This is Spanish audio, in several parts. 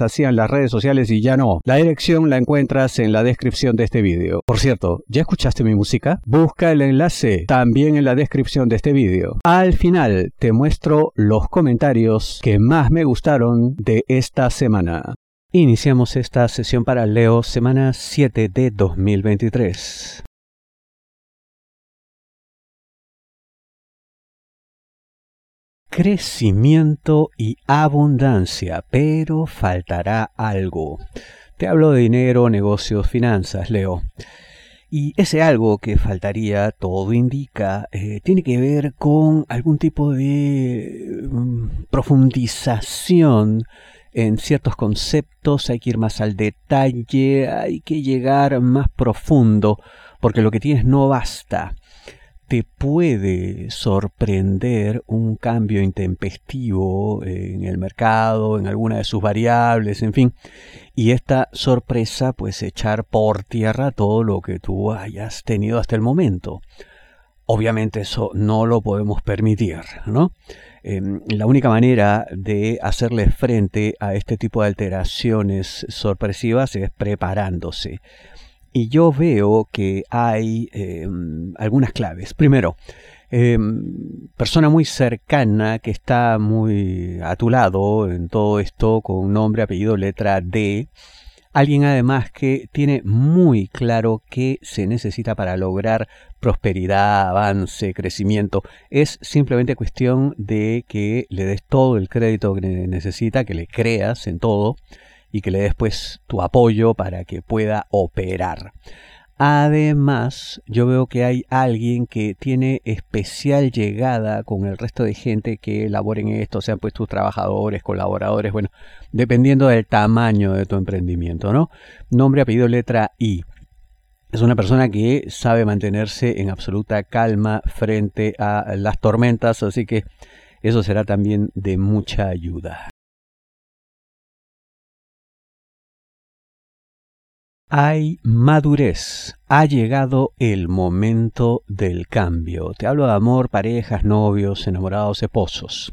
hacían las redes sociales y ya no. La dirección la encuentras en la descripción de este vídeo. Por cierto, ¿ya escuchaste mi música? Busca el enlace también en la descripción de este vídeo. Al final te muestro los comentarios que más me gustaron de esta semana. Iniciamos esta sesión para Leo semana 7 de 2023. Crecimiento y abundancia, pero faltará algo. Te hablo de dinero, negocios, finanzas, Leo. Y ese algo que faltaría, todo indica, eh, tiene que ver con algún tipo de mm, profundización en ciertos conceptos, hay que ir más al detalle, hay que llegar más profundo, porque lo que tienes no basta te puede sorprender un cambio intempestivo en el mercado, en alguna de sus variables, en fin, y esta sorpresa pues echar por tierra todo lo que tú hayas tenido hasta el momento. Obviamente eso no lo podemos permitir, ¿no? Em, la única manera de hacerle frente a este tipo de alteraciones sorpresivas es preparándose. Y yo veo que hay em, algunas claves. Primero, em, persona muy cercana que está muy a tu lado en todo esto con nombre, apellido, letra D. Alguien además que tiene muy claro qué se necesita para lograr prosperidad, avance, crecimiento. Es simplemente cuestión de que le des todo el crédito que necesita, que le creas en todo y que le des pues tu apoyo para que pueda operar. Además, yo veo que hay alguien que tiene especial llegada con el resto de gente que labora en esto, sean pues tus trabajadores, colaboradores, bueno, dependiendo del tamaño de tu emprendimiento, ¿no? Nombre, apellido, letra I. Es una persona que sabe mantenerse en absoluta calma frente a las tormentas, así que eso será también de mucha ayuda. Hay madurez. Ha llegado el momento del cambio. Te hablo de amor, parejas, novios, enamorados, esposos.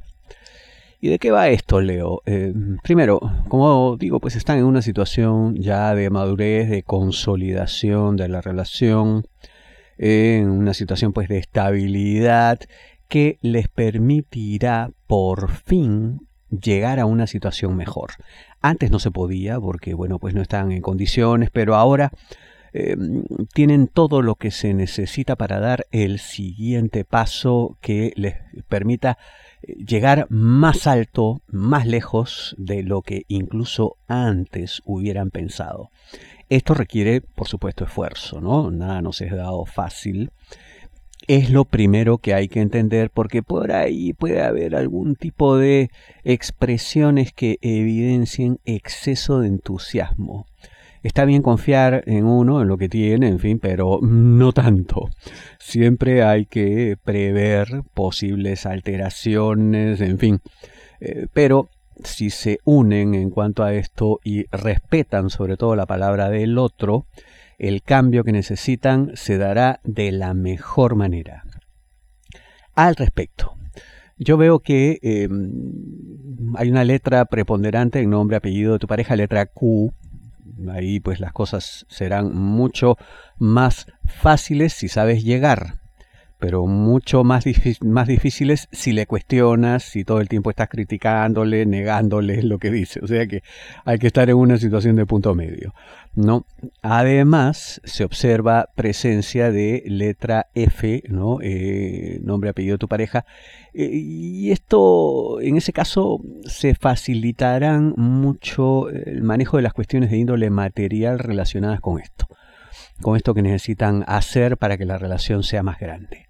¿Y de qué va esto, Leo? Eh, primero, como digo, pues están en una situación ya de madurez, de consolidación de la relación, en una situación pues de estabilidad que les permitirá por fin llegar a una situación mejor. Antes no se podía porque, bueno, pues no estaban en condiciones, pero ahora em, tienen todo lo que se necesita para dar el siguiente paso que les permita eh, llegar más alto, más lejos de lo que incluso antes hubieran pensado. Esto requiere, por supuesto, esfuerzo, ¿no? Nada nos es dado fácil es lo primero que hay que entender porque por ahí puede haber algún tipo de expresiones que evidencien exceso de entusiasmo. Está bien confiar en uno, en lo que tiene, en fin, pero no tanto. Siempre hay que prever posibles alteraciones, en fin. Eh, pero si se unen en cuanto a esto y respetan sobre todo la palabra del otro, el cambio que necesitan se dará de la mejor manera. Al respecto, yo veo que em, hay una letra preponderante en nombre, apellido de tu pareja, letra Q. Ahí pues las cosas serán mucho más fáciles si sabes llegar pero mucho más, más difíciles si le cuestionas, si todo el tiempo estás criticándole, negándole lo que dice. O sea que hay que estar en una situación de punto medio. ¿no? Además, se observa presencia de letra F, ¿no? Eh, nombre, apellido de tu pareja. Eh, y esto, en ese caso, se facilitarán mucho el manejo de las cuestiones de índole material relacionadas con esto con esto que necesitan hacer para que la relación sea más grande.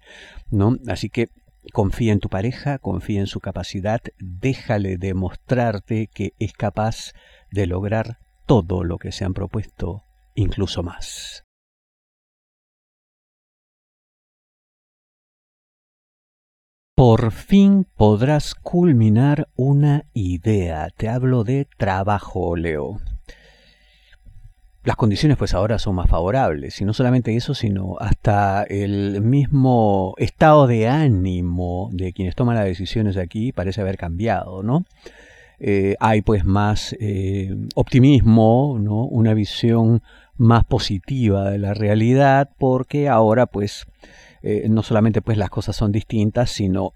¿no? Así que confía en tu pareja, confía en su capacidad, déjale demostrarte que es capaz de lograr todo lo que se han propuesto, incluso más. Por fin podrás culminar una idea. Te hablo de trabajo, Leo. Las condiciones pues ahora son más favorables. Y no solamente eso, sino hasta el mismo estado de ánimo de quienes toman las decisiones aquí parece haber cambiado, ¿no? Eh, hay pues más eh, optimismo, ¿no? Una visión más positiva de la realidad porque ahora pues eh, no solamente pues las cosas son distintas, sino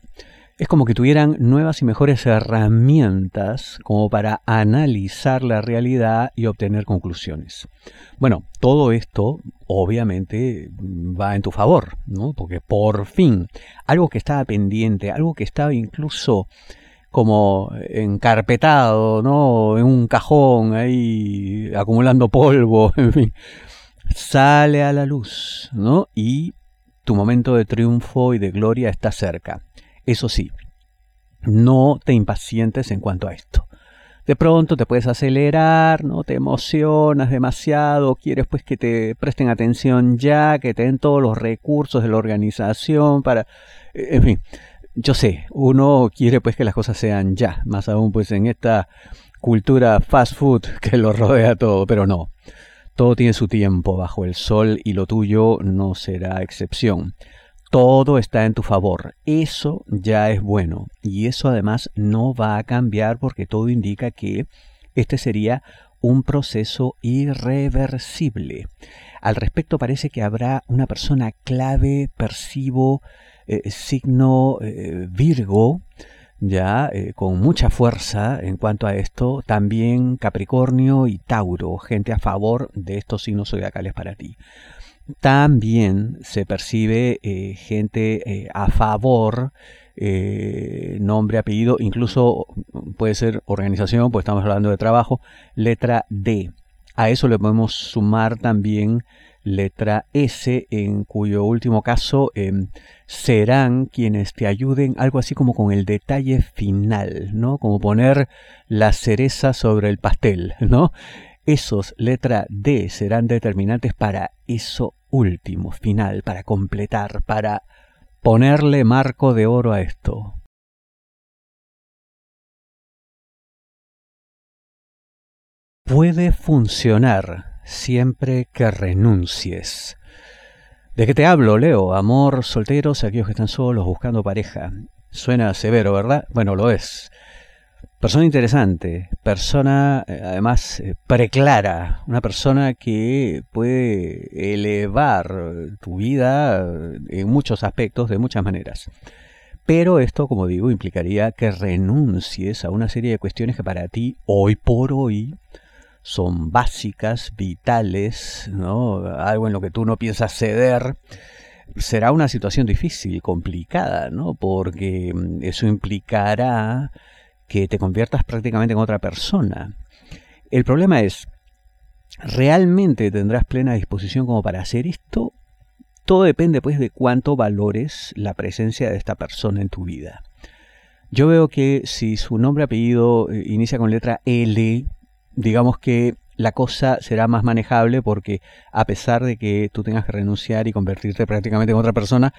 es como que tuvieran nuevas y mejores herramientas como para analizar la realidad y obtener conclusiones. Bueno, todo esto obviamente va en tu favor, ¿no? Porque por fin, algo que estaba pendiente, algo que estaba incluso como encarpetado, ¿no? En un cajón ahí acumulando polvo, en fin, sale a la luz, ¿no? Y tu momento de triunfo y de gloria está cerca. Eso sí, no te impacientes en cuanto a esto. De pronto te puedes acelerar, no te emocionas demasiado, quieres pues que te presten atención ya, que te den todos los recursos de la organización para eh, en fin, yo sé, uno quiere pues que las cosas sean ya, más aún pues en esta cultura fast food que lo rodea todo, pero no. Todo tiene su tiempo bajo el sol y lo tuyo no será excepción. Todo está en tu favor. Eso ya es bueno. Y eso además no va a cambiar porque todo indica que este sería un proceso irreversible. Al respecto parece que habrá una persona clave, percibo, eh, signo eh, Virgo, ya eh, con mucha fuerza en cuanto a esto, también Capricornio y Tauro, gente a favor de estos signos zodiacales para ti. También se percibe eh, gente eh, a favor, nombre, apellido, incluso puede ser organización, pues estamos hablando de trabajo, letra D. A eso le podemos sumar también letra S, en cuyo último caso em, serán quienes te ayuden algo así como con el detalle final, ¿no? Como poner la cereza sobre el pastel, ¿no? Esos, letra D, serán determinantes para eso último, final, para completar, para ponerle marco de oro a esto. Puede funcionar siempre que renuncies. ¿De qué te hablo, Leo? Amor, solteros, aquellos que están solos buscando pareja. Suena severo, ¿verdad? Bueno, lo es. Persona interesante, persona eh, además eh, preclara, una persona que puede elevar tu vida en muchos aspectos, de muchas maneras. Pero esto, como digo, implicaría que renuncies a una serie de cuestiones que para ti, hoy por hoy, son básicas, vitales, ¿no? algo en lo que tú no piensas ceder, será una situación difícil, complicada, ¿no? porque mm, eso implicará que te conviertas prácticamente en otra persona. El problema es, ¿realmente tendrás plena disposición como para hacer esto? Todo depende pues de cuánto valores la presencia de esta persona en tu vida. Yo veo que si su nombre apellido eh, inicia con letra L, digamos que la cosa será más manejable porque a pesar de que tú tengas que renunciar y convertirte prácticamente en otra persona,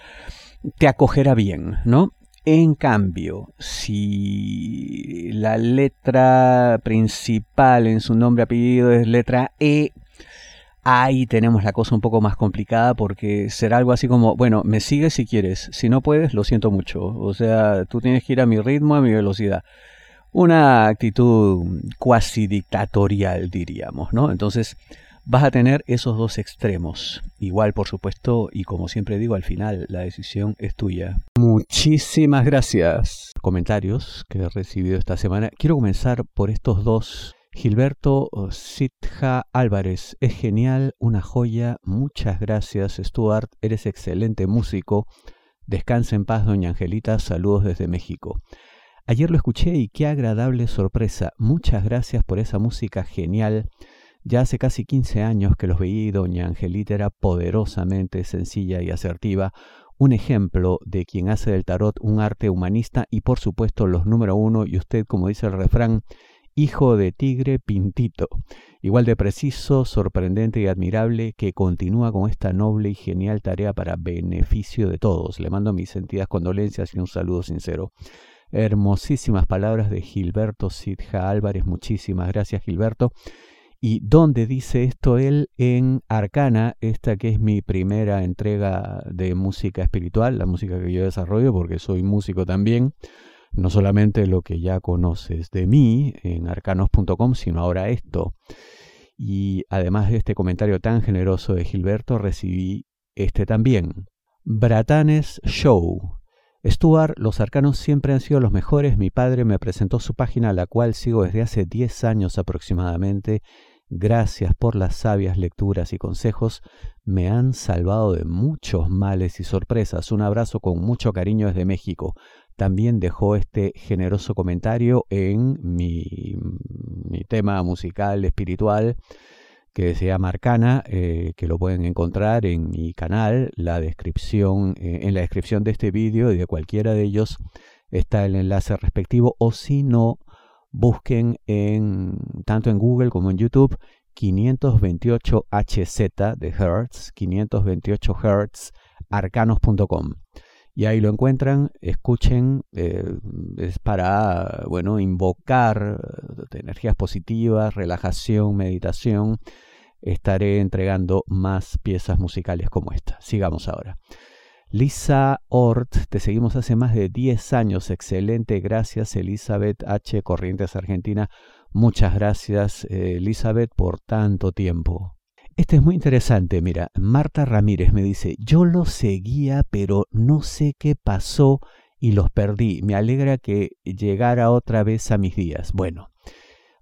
te acogerá bien, ¿no? En cambio, si la letra principal en su nombre apellido es letra E, ahí tenemos la cosa un poco más complicada porque será algo así como, bueno, me sigues si quieres, si no puedes, lo siento mucho. O sea, tú tienes que ir a mi ritmo, a mi velocidad una actitud cuasi dictatorial, diríamos, ¿no? Entonces, vas a tener esos dos extremos. Igual, por supuesto, y como siempre digo, al final la decisión es tuya. Muchísimas gracias. Comentarios que he recibido esta semana. Quiero comenzar por estos dos. Gilberto Sitja Álvarez, es genial, una joya. Muchas gracias, Stuart. Eres excelente músico. Descansa en paz, doña Angelita. Saludos desde México. Ayer lo escuché y qué agradable sorpresa. Muchas gracias por esa música genial. Ya hace casi 15 años que los veí doña Angelita era poderosamente sencilla y asertiva, un ejemplo de quien hace del tarot un arte humanista y por supuesto los número uno y usted, como dice el refrán, hijo de tigre pintito, igual de preciso, sorprendente y admirable, que continúa con esta noble y genial tarea para beneficio de todos. Le mando mis sentidas condolencias y un saludo sincero. Hermosísimas palabras de Gilberto Sidja Álvarez. Muchísimas gracias, Gilberto. ¿Y dónde dice esto él? En Arcana, esta que es mi primera entrega de música espiritual, la música que yo desarrollo, porque soy músico también. No solamente lo que ya conoces de mí en arcanos.com, sino ahora esto. Y además de este comentario tan generoso de Gilberto, recibí este también. Bratanes Show. Stuart, los arcanos siempre han sido los mejores. Mi padre me presentó su página, la cual sigo desde hace 10 años aproximadamente. Gracias por las sabias lecturas y consejos. Me han salvado de muchos males y sorpresas. Un abrazo con mucho cariño desde México. También dejó este generoso comentario en mi, mi tema musical espiritual que se llama Arcana, eh, que lo pueden encontrar en mi canal, la descripción, eh, en la descripción de este vídeo y de cualquiera de ellos está el enlace respectivo, o si no, busquen en, tanto en Google como en YouTube 528 HZ de Hertz, 528 Hertz, arcanos.com y ahí lo encuentran, escuchen, eh, es para, bueno, invocar eh, energías positivas, relajación, meditación. Estaré entregando más piezas musicales como esta. Sigamos ahora. Lisa Ort, te seguimos hace más de 10 años. Excelente, gracias Elizabeth H. Corrientes Argentina. Muchas gracias eh, Elizabeth por tanto tiempo. Este es muy interesante, mira, Marta Ramírez me dice, yo los seguía, pero no sé qué pasó y los perdí. Me alegra que llegara otra vez a mis días. Bueno,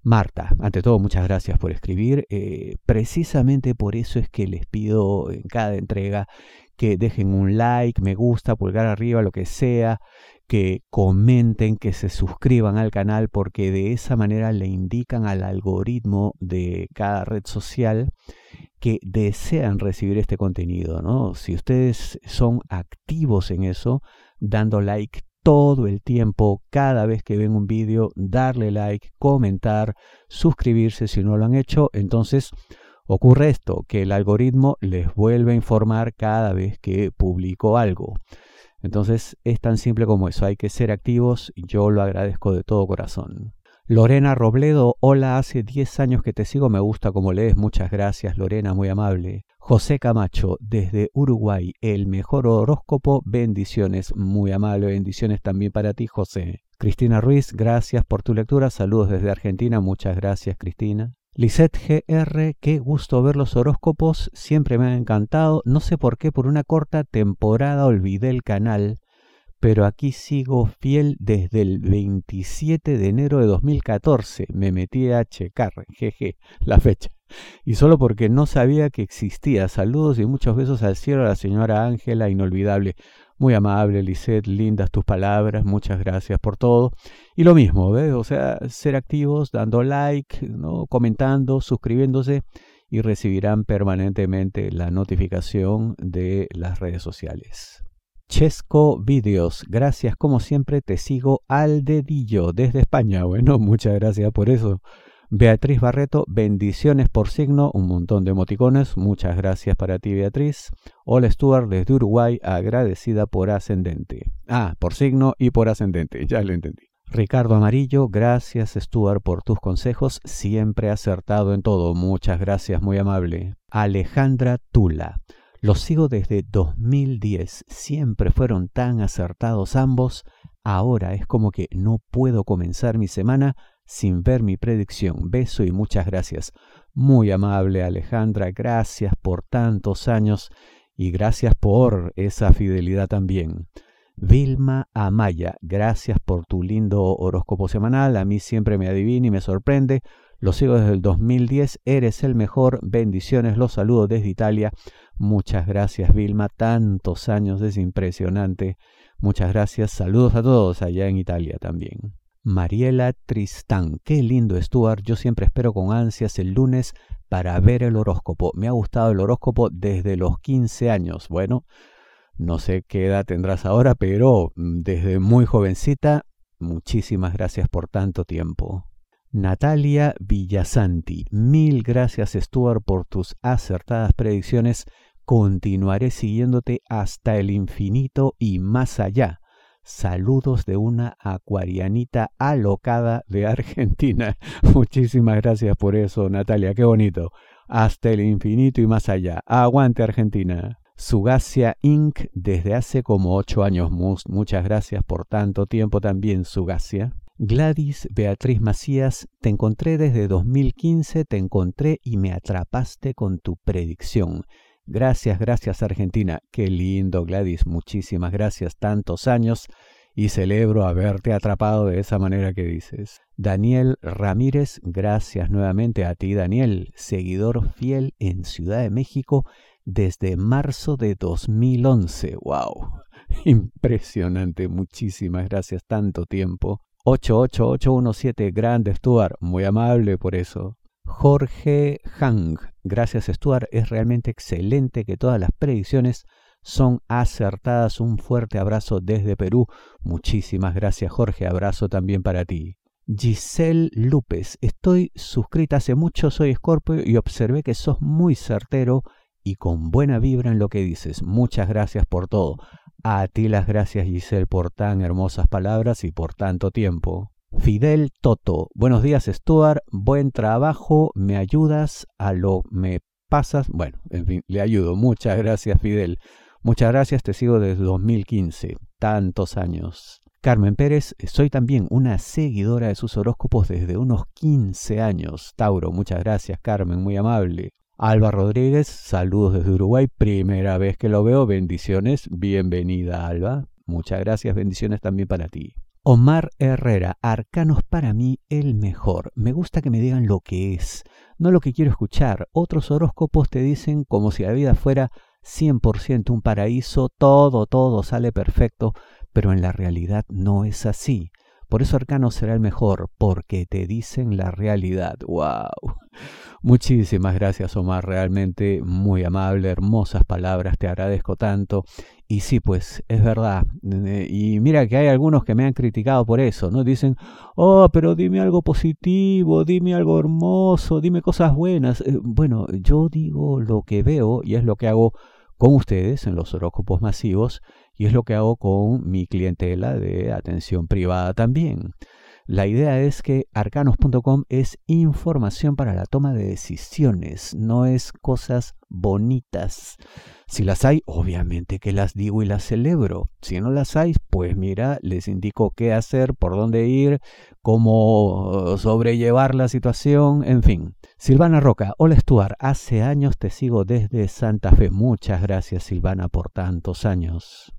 Marta, ante todo, muchas gracias por escribir. Eh, precisamente por eso es que les pido en cada entrega que dejen un like, me gusta, pulgar arriba, lo que sea, que comenten, que se suscriban al canal, porque de esa manera le indican al algoritmo de cada red social que desean recibir este contenido, ¿no? Si ustedes son activos en eso, dando like todo el tiempo, cada vez que ven un vídeo, darle like, comentar, suscribirse si no lo han hecho, entonces Ocurre esto, que el algoritmo les vuelve a informar cada vez que publico algo. Entonces es tan simple como eso, hay que ser activos yo lo agradezco de todo corazón. Lorena Robledo, hola, hace 10 años que te sigo, me gusta como lees, muchas gracias Lorena, muy amable. José Camacho, desde Uruguay, el mejor horóscopo, bendiciones, muy amable, bendiciones también para ti José. Cristina Ruiz, gracias por tu lectura, saludos desde Argentina, muchas gracias Cristina. Lisette GR, qué gusto ver los horóscopos, siempre me han encantado. No sé por qué, por una corta temporada olvidé el canal, pero aquí sigo fiel desde el 27 de enero de 2014. Me metí a checar, jeje, la fecha. Y solo porque no sabía que existía. Saludos y muchos besos al cielo a la señora Ángela, inolvidable. Muy amable, Lisette, lindas tus palabras, muchas gracias por todo. Y lo mismo, ¿ves? O sea, ser activos, dando like, ¿no? comentando, suscribiéndose y recibirán permanentemente la notificación de las redes sociales. Chesco Videos, gracias como siempre, te sigo al dedillo desde España. Bueno, muchas gracias por eso. Beatriz Barreto, bendiciones por signo, un montón de emoticones, muchas gracias para ti Beatriz. Hola Stuart desde Uruguay, agradecida por ascendente. Ah, por signo y por ascendente, ya lo entendí. Ricardo Amarillo, gracias Stuart por tus consejos, siempre acertado en todo, muchas gracias, muy amable. Alejandra Tula, los sigo desde 2010, siempre fueron tan acertados ambos, ahora es como que no puedo comenzar mi semana sin ver mi predicción. Beso y muchas gracias. Muy amable Alejandra, gracias por tantos años y gracias por esa fidelidad también. Vilma Amaya, gracias por tu lindo horóscopo semanal. A mí siempre me adivina y me sorprende. Lo sigo desde el 2010. Eres el mejor. Bendiciones. Los saludo desde Italia. Muchas gracias, Vilma. Tantos años. Es impresionante. Muchas gracias. Saludos a todos allá en Italia también. Mariela Tristán. Qué lindo, Stuart. Yo siempre espero con ansias el lunes para ver el horóscopo. Me ha gustado el horóscopo desde los 15 años. Bueno, no sé qué edad tendrás ahora, pero mm, desde muy jovencita, muchísimas gracias por tanto tiempo. Natalia Villasanti, mil gracias Stuart por tus acertadas predicciones. Continuaré siguiéndote hasta el infinito y más allá. Saludos de una acuarianita alocada de Argentina. Muchísimas gracias por eso, Natalia. Qué bonito. Hasta el infinito y más allá. Aguante Argentina. Sugacia Inc. desde hace como ocho años. Muchas gracias por tanto tiempo también, Sugacia. Gladys Beatriz Macías, te encontré desde 2015, te encontré y me atrapaste con tu predicción. Gracias, gracias Argentina. Qué lindo Gladys, muchísimas gracias. Tantos años y celebro haberte atrapado de esa manera que dices. Daniel Ramírez, gracias nuevamente a ti Daniel, seguidor fiel en Ciudad de México desde marzo de 2011. ¡Wow! Impresionante, muchísimas gracias, tanto tiempo. 88817, grande Stuart, muy amable por eso. Jorge Hang, gracias Stuart, es realmente excelente que todas las predicciones son acertadas. Un fuerte abrazo desde Perú. Muchísimas gracias Jorge, abrazo también para ti. Giselle López, estoy suscrita hace mucho, soy Scorpio y observé que sos muy certero y con buena vibra en lo que dices. Muchas gracias por todo. A ti las gracias Giselle por tan hermosas palabras y por tanto tiempo. Fidel Toto, buenos días Stuart, buen trabajo, me ayudas a lo me pasas. Bueno, en fin, le ayudo. Muchas gracias Fidel. Muchas gracias, te sigo desde 2015, tantos años. Carmen Pérez, soy también una seguidora de sus horóscopos desde unos 15 años. Tauro, muchas gracias Carmen, muy amable. Alba Rodríguez, saludos desde Uruguay, primera vez que lo veo, bendiciones, bienvenida Alba, muchas gracias, bendiciones también para ti. Omar Herrera, arcanos para mí el mejor. Me gusta que me digan lo que es, no lo que quiero escuchar. Otros horóscopos te dicen como si la vida fuera 100% un paraíso, todo, todo sale perfecto, pero en la realidad no es así. Por eso Arcano será el mejor, porque te dicen la realidad. ¡Wow! Muchísimas gracias, Omar. Realmente muy amable, hermosas palabras. Te agradezco tanto. Y sí, pues es verdad. Y mira que hay algunos que me han criticado por eso, ¿no? Dicen, oh, pero dime algo positivo, dime algo hermoso, dime cosas buenas. Eh, bueno, yo digo lo que veo y es lo que hago con ustedes en los horóscopos masivos y es lo que hago con mi clientela de atención privada también. La idea es que arcanos.com es información para la toma de decisiones, no es cosas bonitas. Si las hay, obviamente que las digo y las celebro. Si no las hay, pues mira, les indico qué hacer, por dónde ir, cómo sobrellevar la situación, en fin. Silvana Roca, hola Stuart, hace años te sigo desde Santa Fe. Muchas gracias Silvana por tantos años.